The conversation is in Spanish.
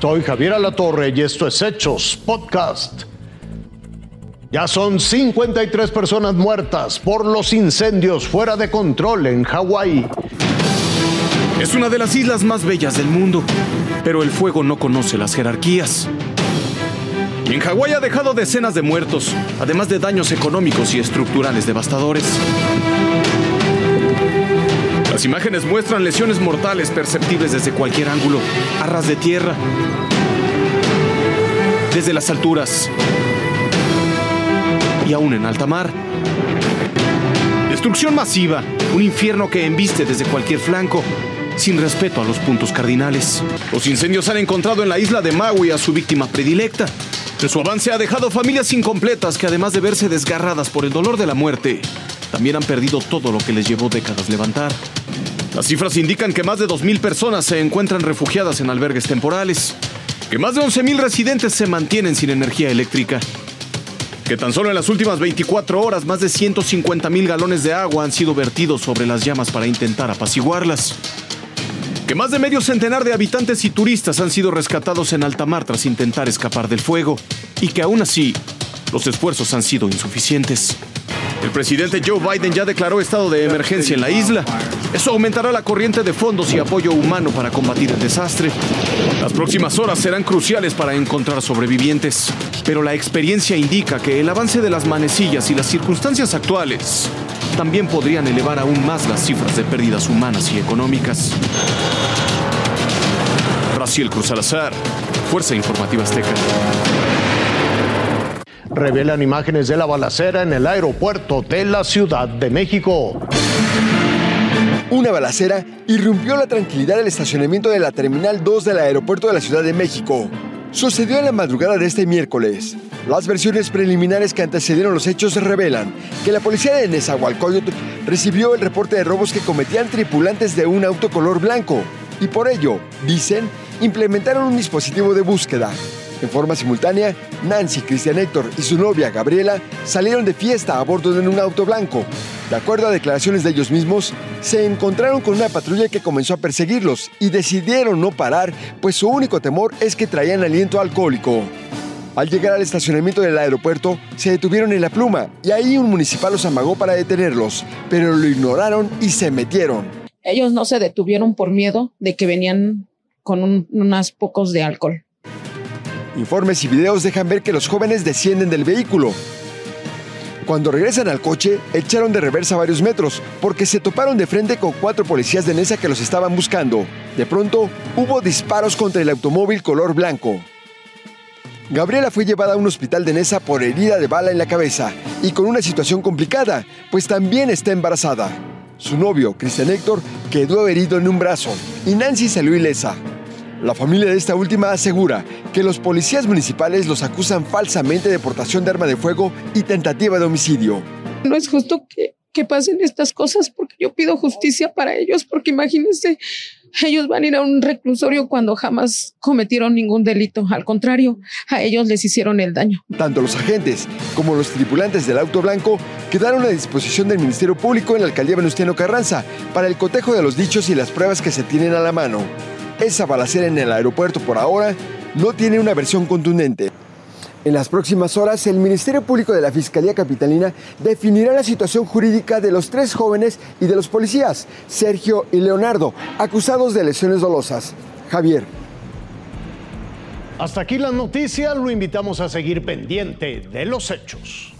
Soy Javier Alatorre y esto es Hechos Podcast. Ya son 53 personas muertas por los incendios fuera de control en Hawái. Es una de las islas más bellas del mundo, pero el fuego no conoce las jerarquías. En Hawái ha dejado decenas de muertos, además de daños económicos y estructurales devastadores. Las imágenes muestran lesiones mortales perceptibles desde cualquier ángulo, a ras de tierra, desde las alturas y aún en alta mar. Destrucción masiva, un infierno que embiste desde cualquier flanco, sin respeto a los puntos cardinales. Los incendios han encontrado en la isla de Maui a su víctima predilecta. De su avance ha dejado familias incompletas que además de verse desgarradas por el dolor de la muerte, también han perdido todo lo que les llevó décadas levantar. Las cifras indican que más de 2.000 personas se encuentran refugiadas en albergues temporales, que más de 11.000 residentes se mantienen sin energía eléctrica, que tan solo en las últimas 24 horas más de 150.000 galones de agua han sido vertidos sobre las llamas para intentar apaciguarlas, que más de medio centenar de habitantes y turistas han sido rescatados en alta mar tras intentar escapar del fuego, y que aún así los esfuerzos han sido insuficientes. El presidente Joe Biden ya declaró estado de emergencia en la isla. Eso aumentará la corriente de fondos y apoyo humano para combatir el desastre. Las próximas horas serán cruciales para encontrar sobrevivientes, pero la experiencia indica que el avance de las manecillas y las circunstancias actuales también podrían elevar aún más las cifras de pérdidas humanas y económicas. Raciel Cruz Salazar, Fuerza Informativa Azteca revelan imágenes de la balacera en el aeropuerto de la Ciudad de México. Una balacera irrumpió la tranquilidad del estacionamiento de la Terminal 2 del aeropuerto de la Ciudad de México. Sucedió en la madrugada de este miércoles. Las versiones preliminares que antecedieron los hechos revelan que la policía de Nezahualcóyotl recibió el reporte de robos que cometían tripulantes de un auto color blanco y por ello, dicen, implementaron un dispositivo de búsqueda. En forma simultánea, Nancy, Cristian Héctor y su novia Gabriela salieron de fiesta a bordo de un auto blanco. De acuerdo a declaraciones de ellos mismos, se encontraron con una patrulla que comenzó a perseguirlos y decidieron no parar, pues su único temor es que traían aliento alcohólico. Al llegar al estacionamiento del aeropuerto, se detuvieron en la pluma y ahí un municipal los amagó para detenerlos, pero lo ignoraron y se metieron. Ellos no se detuvieron por miedo de que venían con unos pocos de alcohol. Informes y videos dejan ver que los jóvenes descienden del vehículo. Cuando regresan al coche, echaron de reversa varios metros porque se toparon de frente con cuatro policías de Nesa que los estaban buscando. De pronto, hubo disparos contra el automóvil color blanco. Gabriela fue llevada a un hospital de Nesa por herida de bala en la cabeza y con una situación complicada, pues también está embarazada. Su novio, Cristian Héctor, quedó herido en un brazo y Nancy salió ilesa. La familia de esta última asegura que los policías municipales los acusan falsamente de portación de arma de fuego y tentativa de homicidio. No es justo que, pasen estas cosas porque yo pido justicia para ellos, porque imagínense, ellos van a ir a un reclusorio cuando jamás cometieron ningún delito. Al contrario, a ellos les hicieron el daño. Tanto los agentes como los tripulantes del auto blanco quedaron a disposición del Ministerio Público en la alcaldía Venustiano Carranza para el cotejo de los dichos y las pruebas que se tienen a la mano. Esa balacera en el aeropuerto por ahora no tiene una versión contundente. En las próximas horas, el Ministerio Público de la Fiscalía Capitalina definirá la situación jurídica de los tres jóvenes y de los policías, Sergio y Leonardo, acusados de lesiones dolosas. Javier. Hasta aquí la noticia, lo invitamos a seguir pendiente de los hechos.